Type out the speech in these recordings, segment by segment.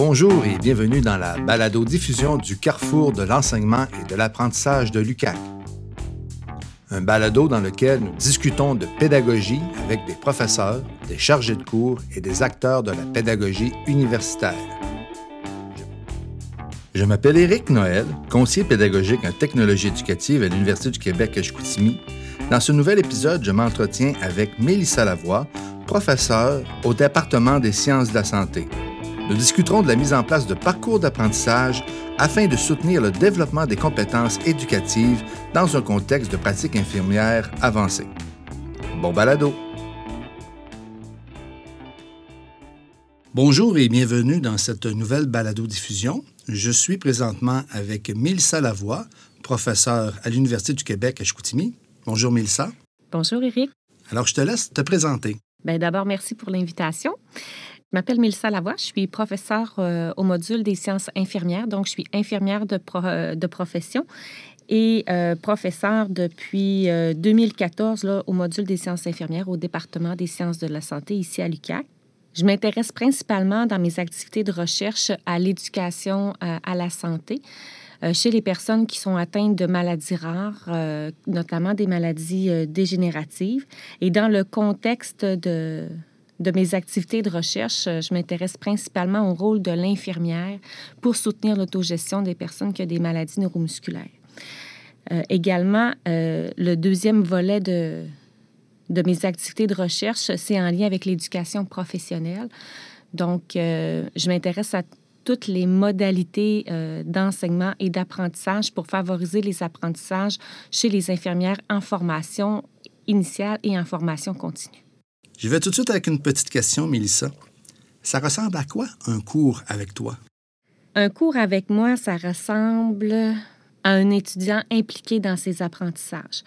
Bonjour et bienvenue dans la balado-diffusion du carrefour de l'enseignement et de l'apprentissage de l'UCAC. Un balado dans lequel nous discutons de pédagogie avec des professeurs, des chargés de cours et des acteurs de la pédagogie universitaire. Je m'appelle Éric Noël, conseiller pédagogique en technologie éducative à l'Université du Québec à Chicoutimi. Dans ce nouvel épisode, je m'entretiens avec Mélissa Lavoie, professeure au département des sciences de la santé. Nous discuterons de la mise en place de parcours d'apprentissage afin de soutenir le développement des compétences éducatives dans un contexte de pratique infirmière avancée. Bon balado! Bonjour et bienvenue dans cette nouvelle balado-diffusion. Je suis présentement avec Mélissa Lavoie, professeure à l'Université du Québec à Chicoutimi. Bonjour Mélissa. Bonjour Éric. Alors je te laisse te présenter. Bien, D'abord, merci pour l'invitation. Je m'appelle Mélissa Lavoie, je suis professeure euh, au module des sciences infirmières, donc je suis infirmière de, euh, profession et euh, professeure depuis 2014 là, au module des sciences infirmières au département des sciences de la santé ici à l'UQAC. Je m'intéresse principalement dans mes activités de recherche à l'éducation à la santé chez les personnes qui sont atteintes de maladies rares, notamment des maladies dégénératives. Et dans le contexte de, de mes activités de recherche, euh, je m'intéresse principalement au rôle de l'infirmière pour soutenir l'autogestion des personnes qui ont des maladies neuromusculaires. Euh, également, euh, le deuxième volet de, de mes activités de recherche, c'est en lien avec l'éducation professionnelle. Donc, je m'intéresse à toutes les modalités d'enseignement et d'apprentissage pour favoriser les apprentissages chez les infirmières en formation initiale et en formation continue. Je vais tout de suite avec une petite question, Mélissa. Ça ressemble à quoi un cours avec toi? Un cours avec moi, ça ressemble à un étudiant impliqué dans ses apprentissages.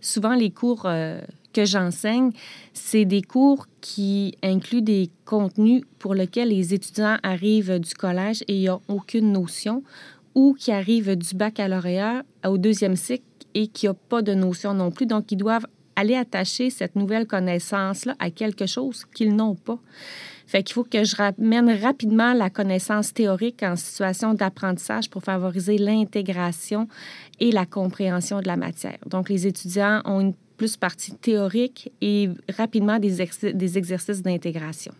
Souvent, les cours euh, que j'enseigne, c'est des cours qui incluent des contenus pour lesquels les étudiants arrivent du collège et n'ont aucune notion ou qui arrivent du baccalauréat au deuxième cycle et qui n'ont pas de notion non plus. Donc, ils doivent aller attacher cette nouvelle connaissance-là à quelque chose qu'ils n'ont pas. Fait qu'il faut que je ramène rapidement la connaissance théorique en situation d'apprentissage pour favoriser l'intégration et la compréhension de la matière. Donc, les étudiants ont une plus partie théorique et rapidement des, des exercices d'intégration.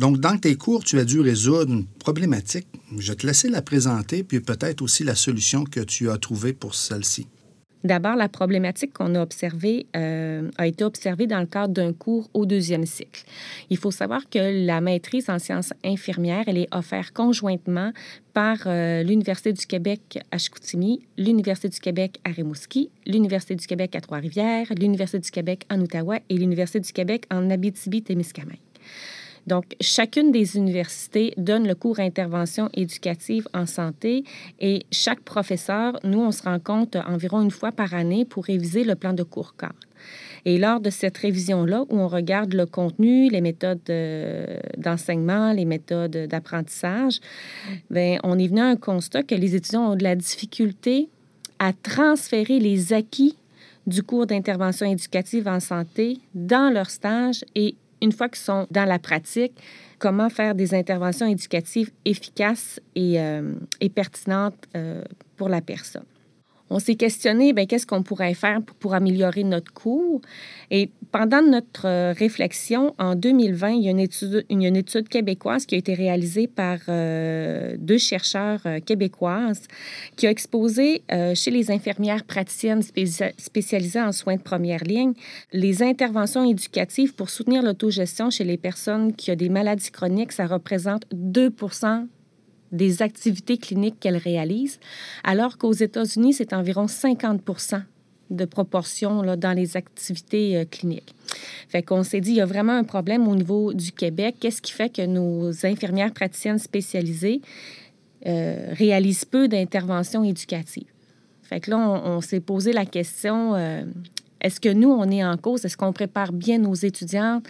Donc, dans tes cours, tu as dû résoudre une problématique. Je vais te laisser la présenter, puis peut-être aussi la solution que tu as trouvée pour celle-ci. D'abord, la problématique qu'on a observée euh, a été observée dans le cadre d'un cours au deuxième cycle. Il faut savoir que la maîtrise en sciences infirmières, elle est offerte conjointement par euh, l'Université du Québec à Chicoutimi, l'Université du Québec à Rimouski, l'Université du Québec à Trois-Rivières, l'Université du Québec en Outaouais et l'Université du Québec en Abitibi-Témiscamingue. Donc, chacune des universités donne le cours intervention éducative en santé et chaque professeur, nous, on se rencontre environ une fois par année pour réviser le plan de cours cadre. Et lors de cette révision-là, où on regarde le contenu, les méthodes d'enseignement, les méthodes d'apprentissage, bien, on est venu à un constat que les étudiants ont de la difficulté à transférer les acquis du cours d'intervention éducative en santé dans leur stage et une fois qu'ils sont dans la pratique, comment faire des interventions éducatives efficaces et, euh, pertinentes euh, pour la personne on s'est questionné, ben, qu'est-ce qu'on pourrait faire pour, améliorer notre cours? Et pendant notre euh, réflexion, en 2020, il y a une étude, québécoise qui a été réalisée par euh, deux chercheurs euh, québécoises qui a exposé chez les infirmières praticiennes spécialisées en soins de première ligne les interventions éducatives pour soutenir l'autogestion chez les personnes qui ont des maladies chroniques. Ça représente 2 des activités cliniques qu'elles réalisent, alors qu'aux États-Unis, c'est environ 50 de proportion là, dans les activités euh, cliniques. Fait qu'on s'est dit, il y a vraiment un problème au niveau du Québec. Qu'est-ce qui fait que nos infirmières praticiennes spécialisées euh, réalisent peu d'interventions éducatives? Fait que là, on, s'est posé la question, euh, est-ce que nous, on est en cause? Est-ce qu'on prépare bien nos étudiants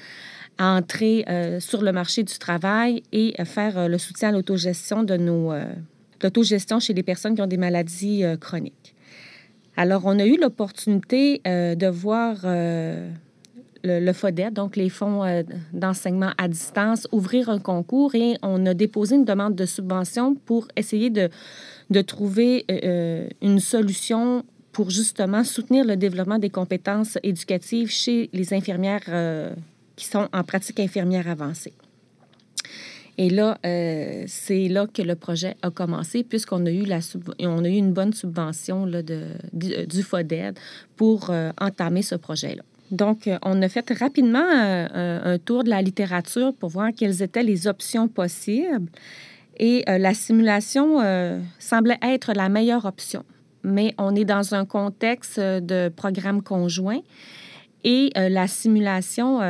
à entrer euh, sur le marché du travail et faire euh, le soutien à l'autogestion de nos euh, l'autogestion chez les personnes qui ont des maladies chroniques. Alors, on a eu l'opportunité de voir le, FODET, donc les fonds euh, d'enseignement à distance, ouvrir un concours et on a déposé une demande de subvention pour essayer de, de trouver euh, une solution pour justement soutenir le développement des compétences éducatives chez les infirmières qui sont en pratique infirmière avancée. Et là, euh, c'est là que le projet a commencé, puisqu'on a eu a eu une bonne subvention là, de, du, FODED pour euh, entamer ce projet-là. Donc, euh, on a fait rapidement un tour de la littérature pour voir quelles étaient les options possibles. Et la simulation semblait être la meilleure option. Mais on est dans un contexte de programme conjoint et la simulation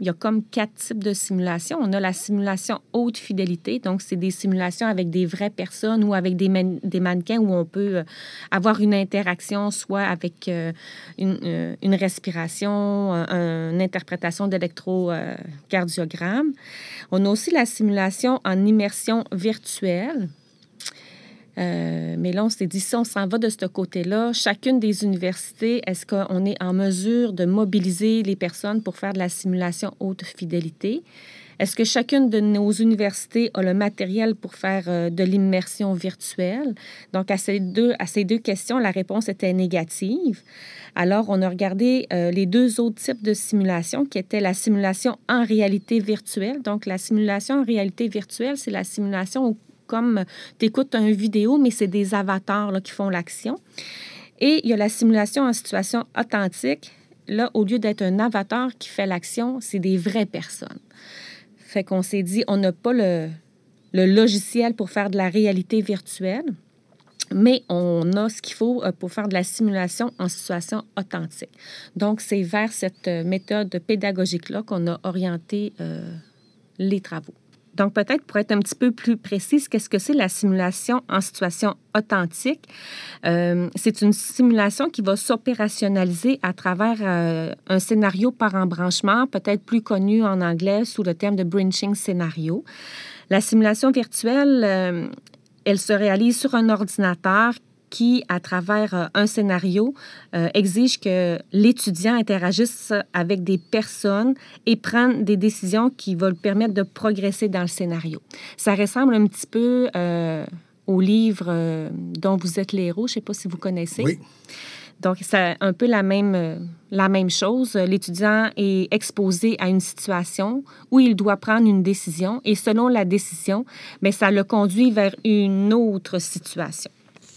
il y a comme quatre types de simulations. On a la simulation haute fidélité, donc c'est des simulations avec des vraies personnes ou avec des, mannequins où on peut euh, avoir une interaction, soit avec euh, euh, une, respiration, une interprétation d'électrocardiogramme. On a aussi la simulation en immersion virtuelle. Euh, mais là, on s'est dit, si on s'en va de ce côté-là, chacune des universités, est-ce qu'on est en mesure de mobiliser les personnes pour faire de la simulation haute fidélité? Est-ce que chacune de nos universités a le matériel pour faire euh, de l'immersion virtuelle? Donc, à ces, deux, à ces deux questions, la réponse était négative. Alors, on a regardé euh, les deux autres types de simulation qui étaient la simulation en réalité virtuelle. Donc, la simulation en réalité virtuelle, c'est la simulation où comme tu écoutes une vidéo, mais c'est des avatars là, qui font l'action. Et il y a la simulation en situation authentique. Là, au lieu d'être un avatar qui fait l'action, c'est des vraies personnes. Fait qu'on s'est dit, on n'a pas le, le logiciel pour faire de la réalité virtuelle, mais on a ce qu'il faut euh, pour faire de la simulation en situation authentique. Donc, c'est vers cette euh, méthode pédagogique-là qu'on a orienté euh, les travaux. Donc, peut-être pour être un petit peu plus précise, qu'est-ce que c'est la simulation en situation authentique? Euh, c'est une simulation qui va s'opérationnaliser à travers euh, un scénario par embranchement, peut-être plus connu en anglais sous le terme de branching scénario. La simulation virtuelle, euh, elle se réalise sur un ordinateur qui, à travers euh, un scénario, euh, exige que l'étudiant interagisse avec des personnes et prenne des décisions qui vont lui permettre de progresser dans le scénario. Ça ressemble un petit peu euh, au livre dont vous êtes l'héros. Je ne sais pas si vous connaissez. Oui. Donc, c'est un peu la même, la même chose. L'étudiant est exposé à une situation où il doit prendre une décision et selon la décision, mais ça le conduit vers une autre situation.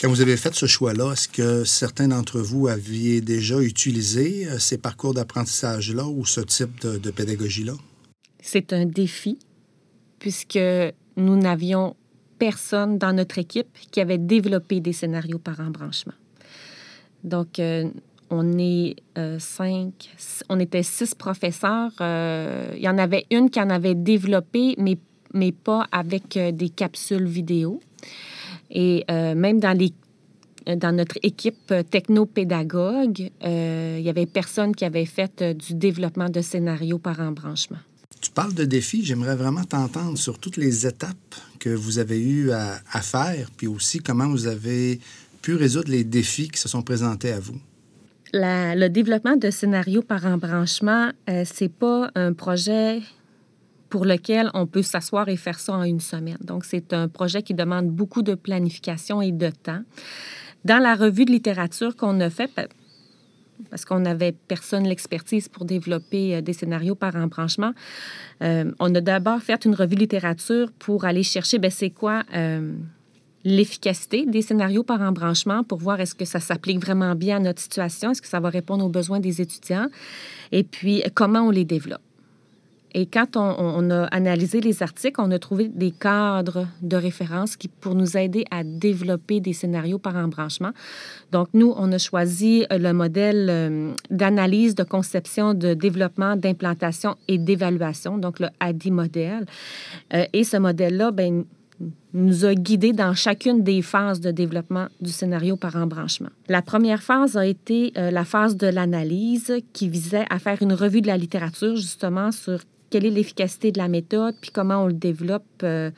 Quand vous avez fait ce choix-là, est-ce que certains d'entre vous aviez déjà utilisé euh, ces parcours d'apprentissage-là ou ce type de, pédagogie-là? C'est un défi puisque nous n'avions personne dans notre équipe qui avait développé des scénarios par embranchement. Donc, euh, on est euh, cinq, on était six professeurs. il y en avait une qui en avait développé, mais, mais pas avec des capsules vidéo. Et euh, même dans les dans notre équipe technopédagogue, euh, il y avait personne qui avait fait euh, du développement de scénarios par embranchement. Tu parles de défis. J'aimerais vraiment t'entendre sur toutes les étapes que vous avez eu à, faire, puis aussi comment vous avez pu résoudre les défis qui se sont présentés à vous. le développement de scénarios par embranchement, euh, c'est pas un projet pour lequel on peut s'asseoir et faire ça en une semaine. Donc, c'est un projet qui demande beaucoup de planification et de temps. Dans la revue de littérature qu'on a fait, parce qu'on n'avait personne l'expertise pour développer euh, des scénarios par embranchement, euh, on a d'abord fait une revue de littérature pour aller chercher, ben, c'est quoi euh, l'efficacité des scénarios par embranchement pour voir est-ce que ça s'applique vraiment bien à notre situation, est-ce que ça va répondre aux besoins des étudiants, et puis comment on les développe. Et quand on, a analysé les articles, on a trouvé des cadres de référence qui, pour nous aider à développer des scénarios par embranchement. Donc, nous, on a choisi euh, le modèle euh, d'analyse, de conception, de développement, d'implantation et d'évaluation, donc le ADI modèle. Euh, et ce modèle-là, ben, nous a guidés dans chacune des phases de développement du scénario par embranchement. La première phase a été la phase de l'analyse qui visait à faire une revue de la littérature justement sur quelle est l'efficacité de la méthode, puis comment on le développe. Euh,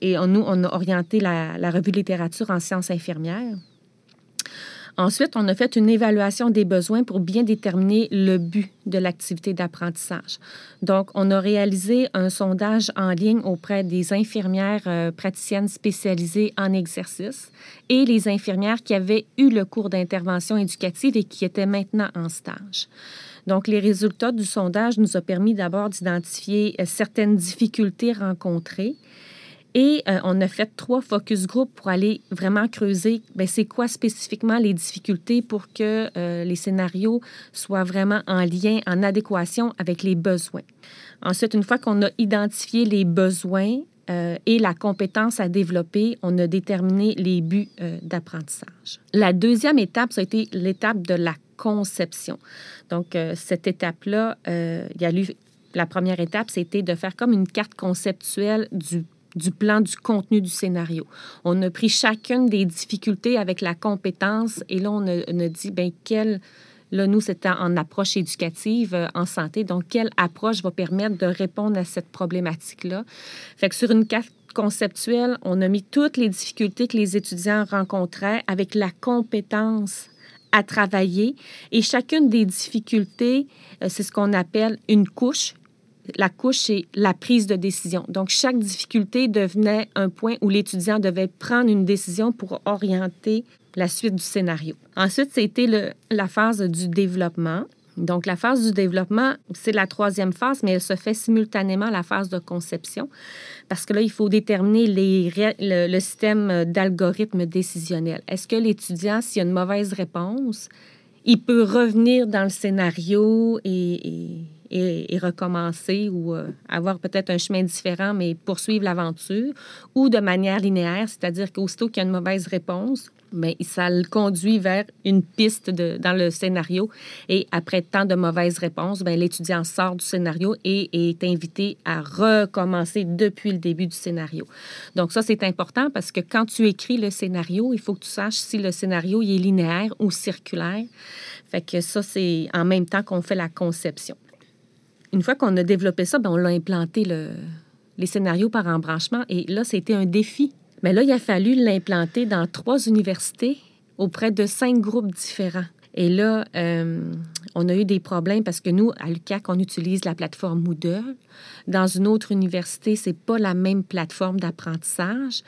et nous, on a orienté la, revue de littérature en sciences infirmières. Ensuite, on a fait une évaluation des besoins pour bien déterminer le but de l'activité d'apprentissage. Donc, on a réalisé un sondage en ligne auprès des infirmières euh, praticiennes spécialisées en exercice et les infirmières qui avaient eu le cours d'intervention éducative et qui étaient maintenant en stage. Donc, les résultats du sondage nous ont permis d'abord d'identifier euh, certaines difficultés rencontrées et euh, on a fait trois focus group pour aller vraiment creuser, ben, c'est quoi spécifiquement les difficultés pour que euh, les scénarios soient vraiment en lien, en adéquation avec les besoins. Ensuite, une fois qu'on a identifié les besoins euh, et la compétence à développer, on a déterminé les buts d'apprentissage. La deuxième étape, ça a été l'étape de la conception. Donc, cette étape-là, il y a eu la première étape, c'était de faire comme une carte conceptuelle du du plan du contenu du scénario. On a pris chacune des difficultés avec la compétence et là, on a, dit, ben quelle... Là, nous, c'était en approche éducative euh, en santé. Donc, quelle approche va permettre de répondre à cette problématique-là? Sur une carte conceptuelle, on a mis toutes les difficultés que les étudiants rencontraient avec la compétence à travailler. Et chacune des difficultés, euh, c'est ce qu'on appelle une couche la couche, c'est la prise de décision. Donc, chaque difficulté devenait un point où l'étudiant devait prendre une décision pour orienter la suite du scénario. Ensuite, c'était la phase du développement. Donc, la phase du développement, c'est la troisième phase, mais elle se fait simultanément à la phase de conception, parce que là, il faut déterminer le, système d'algorithme décisionnel. Est-ce que l'étudiant, s'il a une mauvaise réponse, il peut revenir dans le scénario et, recommencer ou euh, avoir peut-être un chemin différent, mais poursuivre l'aventure, ou de manière linéaire, c'est-à-dire qu'aussitôt qu'il y a une mauvaise réponse, mais ben, ça le conduit vers une piste de, dans le scénario. Et après tant de mauvaises réponses, ben, l'étudiant sort du scénario et est invité à recommencer depuis le début du scénario. Donc ça, c'est important parce que quand tu écris le scénario, il faut que tu saches si le scénario est linéaire ou circulaire. Fait que ça, c'est en même temps qu'on fait la conception. Une fois qu'on a développé ça, ben, on l'a implanté le, les scénarios par embranchement. Et là, c'était un défi. Mais là, il a fallu l'implanter dans trois universités auprès de cinq groupes différents. Et là, euh, on a eu des problèmes parce que nous, à l'UQAC, on utilise la plateforme Moodle. Dans une autre université, c'est pas la même plateforme d'apprentissage.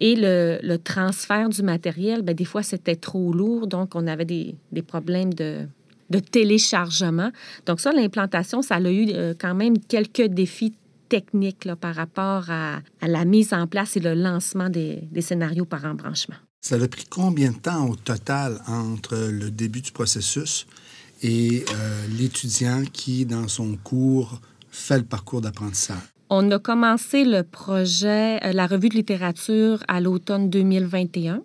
Et le, transfert du matériel, bien, des fois, c'était trop lourd. Donc, on avait des problèmes de, de téléchargement. Donc ça, l'implantation, ça a eu euh, quand même quelques défis techniques là, par rapport à, la mise en place et le lancement des, scénarios par embranchement. Ça a pris combien de temps au total entre le début du processus et euh, l'étudiant qui, dans son cours, fait le parcours d'apprentissage? On a commencé le projet, euh, la revue de littérature à l'automne 2021.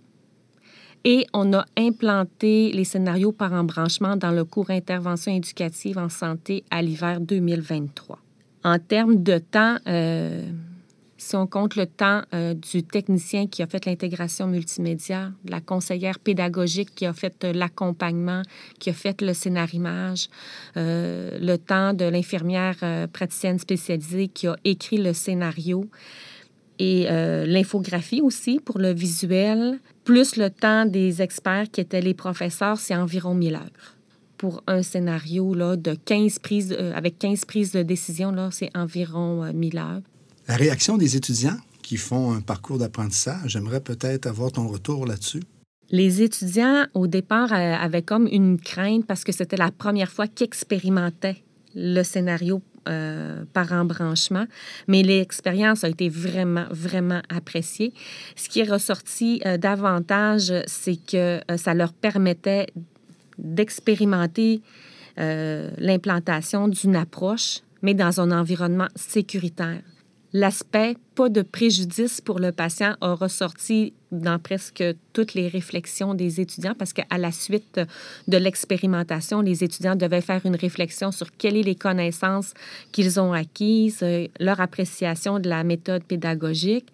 Et on a implanté les scénarios par embranchement dans le cours Intervention éducative en santé à l'hiver 2023. En termes de temps, euh, si on compte le temps euh, du technicien qui a fait l'intégration multimédia, de la conseillère pédagogique qui a fait euh, l'accompagnement, qui a fait le scénarimage, le temps de l'infirmière praticienne spécialisée qui a écrit le scénario, et euh, l'infographie aussi pour le visuel, plus le temps des experts qui étaient les professeurs, c'est environ 1000 heures. Pour un scénario là, de 15 prises, euh, avec 15 prises de décision, là, c'est environ 1000 euh, heures. La réaction des étudiants qui font un parcours d'apprentissage, j'aimerais peut-être avoir ton retour là-dessus. Les étudiants, au départ, avaient comme une crainte parce que c'était la première fois qu'ils expérimentaient le scénario euh, par embranchement, mais l'expérience a été vraiment, vraiment appréciée. Ce qui est ressorti euh, davantage, c'est que euh, ça leur permettait d'expérimenter l'implantation d'une approche, mais dans un environnement sécuritaire. L'aspect pas de préjudice pour le patient a ressorti dans presque toutes les réflexions des étudiants parce qu'à la suite de l'expérimentation, les étudiants devaient faire une réflexion sur quelles sont les connaissances qu'ils ont acquises, euh, leur appréciation de la méthode pédagogique.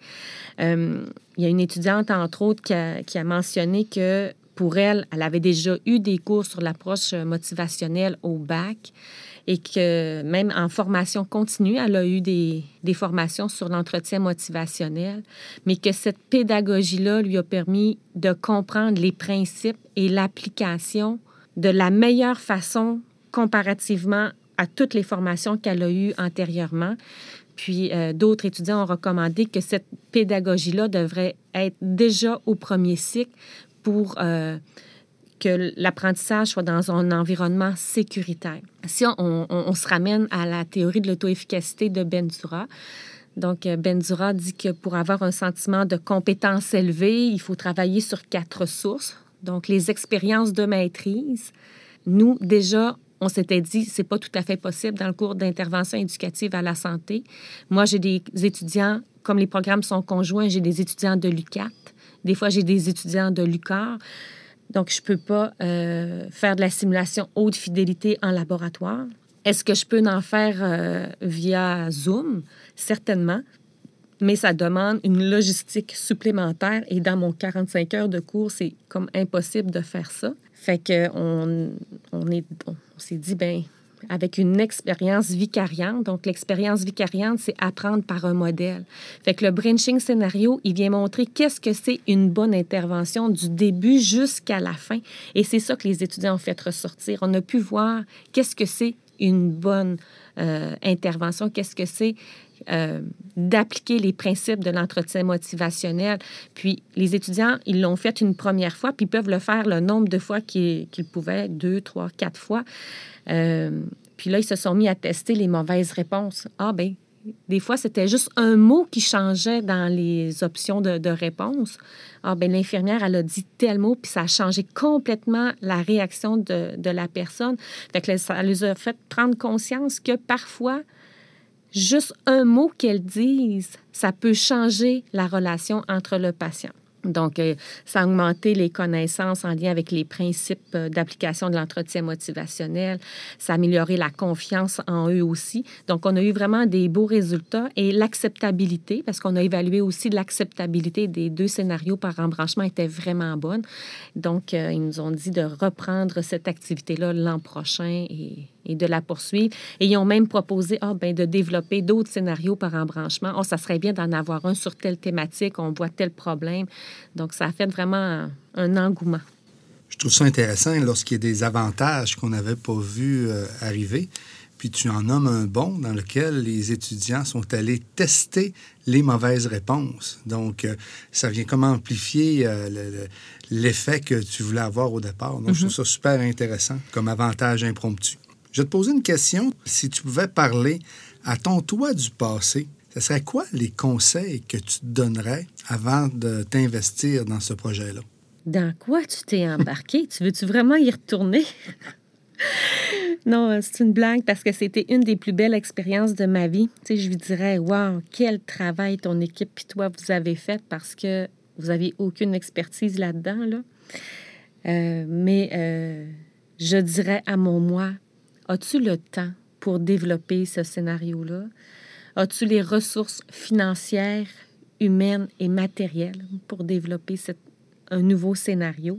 Euh, il y a une étudiante, entre autres, qui a, qui a mentionné que pour elle, elle avait déjà eu des cours sur l'approche motivationnelle au bac et que même en formation continue, elle a eu des, formations sur l'entretien motivationnel, mais que cette pédagogie-là lui a permis de comprendre les principes et l'application de la meilleure façon comparativement à toutes les formations qu'elle a eues antérieurement. Puis euh, d'autres étudiants ont recommandé que cette pédagogie-là devrait être déjà au premier cycle pour euh, que l'apprentissage soit dans un environnement sécuritaire. Si on, se ramène à la théorie de l'auto-efficacité de Benzura, donc euh, Benzura dit que pour avoir un sentiment de compétence élevée, il faut travailler sur quatre sources. Donc les expériences de maîtrise. Nous, déjà, on s'était dit c'est pas tout à fait possible dans le cours d'intervention éducative à la santé. Moi, j'ai des étudiants, comme les programmes sont conjoints, j'ai des étudiants de l'UCAT. Des fois, j'ai des étudiants de l'UCAR. Donc, je ne peux pas euh, faire de la simulation haute fidélité en laboratoire. Est-ce que je peux en faire euh, via Zoom? Certainement. Mais ça demande une logistique supplémentaire et dans mon 45 heures de cours, c'est comme impossible de faire ça. Fait qu'on on on s'est dit, ben avec une expérience vicariante. Donc, l'expérience vicariante, c'est apprendre par un modèle. Fait que le branching scénario, il vient montrer qu'est-ce que c'est une bonne intervention du début jusqu'à la fin. Et c'est ça que les étudiants ont fait ressortir. On a pu voir qu'est-ce que c'est une bonne euh, intervention, qu'est-ce que c'est euh, d'appliquer les principes de l'entretien motivationnel. Puis les étudiants, ils l'ont fait une première fois, puis ils peuvent le faire le nombre de fois qu'ils pouvaient, deux, trois, quatre fois. Euh, puis là, ils se sont mis à tester les mauvaises réponses. Ah, ben des fois, c'était juste un mot qui changeait dans les options de, réponse. Ah, ben l'infirmière, elle a dit tel mot, puis ça a changé complètement la réaction de, la personne. Fait ça les a fait prendre conscience que parfois, juste un mot qu'elles disent, ça peut changer la relation entre le patient. Donc, euh, ça a augmenté les connaissances en lien avec les principes euh, d'application de l'entretien motivationnel. Ça a amélioré la confiance en eux aussi. Donc, on a eu vraiment des beaux résultats et l'acceptabilité, parce qu'on a évalué aussi l'acceptabilité des deux scénarios par embranchement était vraiment bonne. Donc, euh, ils nous ont dit de reprendre cette activité-là l'an prochain et et de la poursuivre. Et ils ont même proposé ah, ben, de développer d'autres scénarios par embranchement. Oh, ça serait bien d'en avoir un sur telle thématique, on voit tel problème. Donc, ça a fait vraiment un, engouement. Je trouve ça intéressant lorsqu'il y a des avantages qu'on n'avait pas vus euh, arriver. Puis tu en nommes un bon dans lequel les étudiants sont allés tester les mauvaises réponses. Donc, euh, ça vient comme amplifier euh, l'effet que tu voulais avoir au départ. Donc, je trouve mm-hmm. ça super intéressant comme avantage impromptu. Je vais te poser une question. Si tu pouvais parler à ton toi du passé, ce serait quoi les conseils que tu donnerais avant de t'investir dans ce projet-là? Dans quoi tu t'es embarqué? tu veux-tu vraiment y retourner? non, c'est une blague parce que c'était une des plus belles expériences de ma vie. Tu sais, je lui dirais, wow, quel travail ton équipe et toi vous avez fait parce que vous n'aviez aucune expertise là-dedans. Là. Euh, mais euh, je dirais à mon moi, As-tu le temps pour développer ce scénario-là? As-tu les ressources financières, humaines et matérielles pour développer un nouveau scénario?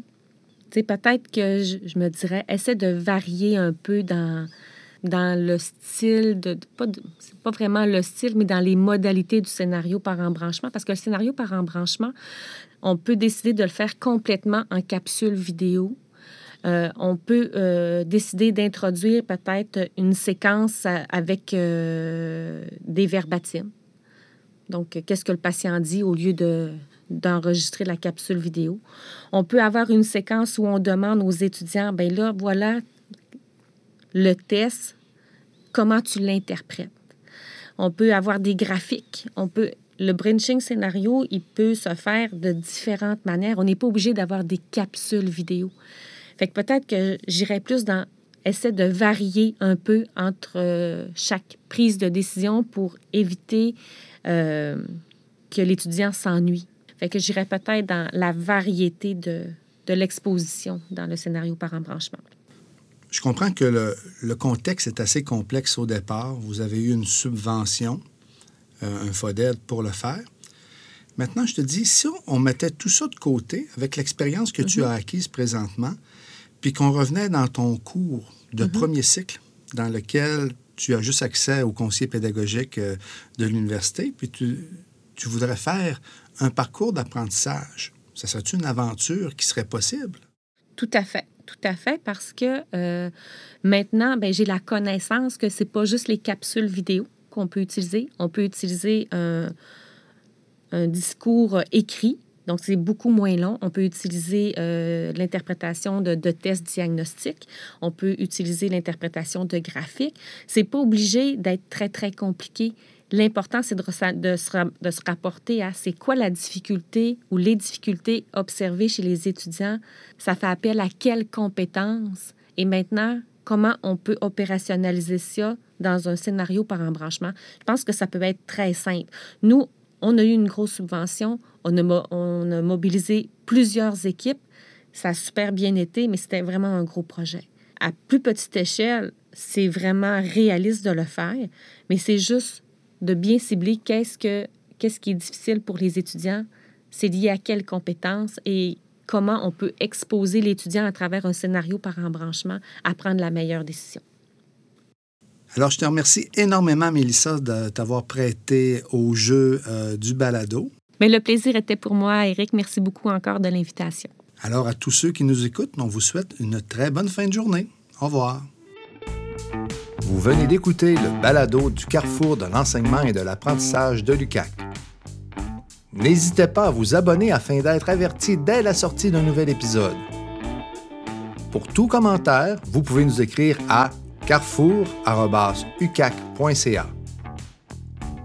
Peut-être que je, me dirais, essaie de varier un peu dans, dans le style, de, pas, pas vraiment le style, mais dans les modalités du scénario par embranchement, parce que le scénario par embranchement, on peut décider de le faire complètement en capsule vidéo euh, on peut euh, décider d'introduire peut-être une séquence avec euh, des verbatims. Donc, qu'est-ce que le patient dit au lieu de, d'enregistrer la capsule vidéo. On peut avoir une séquence où on demande aux étudiants, ben là, voilà le test, comment tu l'interprètes. On peut avoir des graphiques, on peut le branching scénario, il peut se faire de différentes manières. On n'est pas obligé d'avoir des capsules vidéo. Fait que peut-être que j'irais plus dans essayer de varier un peu entre euh, chaque prise de décision pour éviter euh, que l'étudiant s'ennuie. Fait que j'irais peut-être dans la variété de, de l'exposition dans le scénario par embranchement. Je comprends que le, le, contexte est assez complexe au départ. Vous avez eu une subvention, euh, un FODED pour le faire. Maintenant, je te dis, si on mettait tout ça de côté avec l'expérience que tu mhm. as acquise présentement, puis qu'on revenait dans ton cours de mhm. premier cycle, dans lequel tu as juste accès au conseiller pédagogique euh, de l'université, puis tu, tu voudrais faire un parcours d'apprentissage. Ça serait une aventure qui serait possible? Tout à fait. Tout à fait, parce que euh, maintenant, ben, j'ai la connaissance que c'est pas juste les capsules vidéo qu'on peut utiliser. On peut utiliser un, un discours écrit donc, c'est beaucoup moins long. On peut utiliser euh, l'interprétation de, tests diagnostiques. On peut utiliser l'interprétation de graphiques. C'est pas obligé d'être très, très compliqué. L'important, c'est de, de, se, rapporter à c'est quoi la difficulté ou les difficultés observées chez les étudiants. Ça fait appel à quelles compétences. Et maintenant, comment on peut opérationnaliser ça dans un scénario par embranchement? Je pense que ça peut être très simple. Nous, on a eu une grosse subvention, on a, mobilisé plusieurs équipes, ça a super bien été, mais c'était vraiment un gros projet. À plus petite échelle, c'est vraiment réaliste de le faire, mais c'est juste de bien cibler qu'est-ce, que, qu'est-ce qui est difficile pour les étudiants, c'est lié à quelles compétences et comment on peut exposer l'étudiant à travers un scénario par embranchement à prendre la meilleure décision. Alors, je te remercie énormément, Mélissa, de t'avoir prêté au jeu euh, du balado. Mais le plaisir était pour moi, Eric. Merci beaucoup encore de l'invitation. Alors, à tous ceux qui nous écoutent, on vous souhaite une très bonne fin de journée. Au revoir. Vous venez d'écouter le balado du carrefour de l'enseignement et de l'apprentissage de l'UCAC. N'hésitez pas à vous abonner afin d'être averti dès la sortie d'un nouvel épisode. Pour tout commentaire, vous pouvez nous écrire à carrefour.ucac.ca.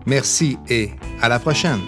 Merci et à la prochaine!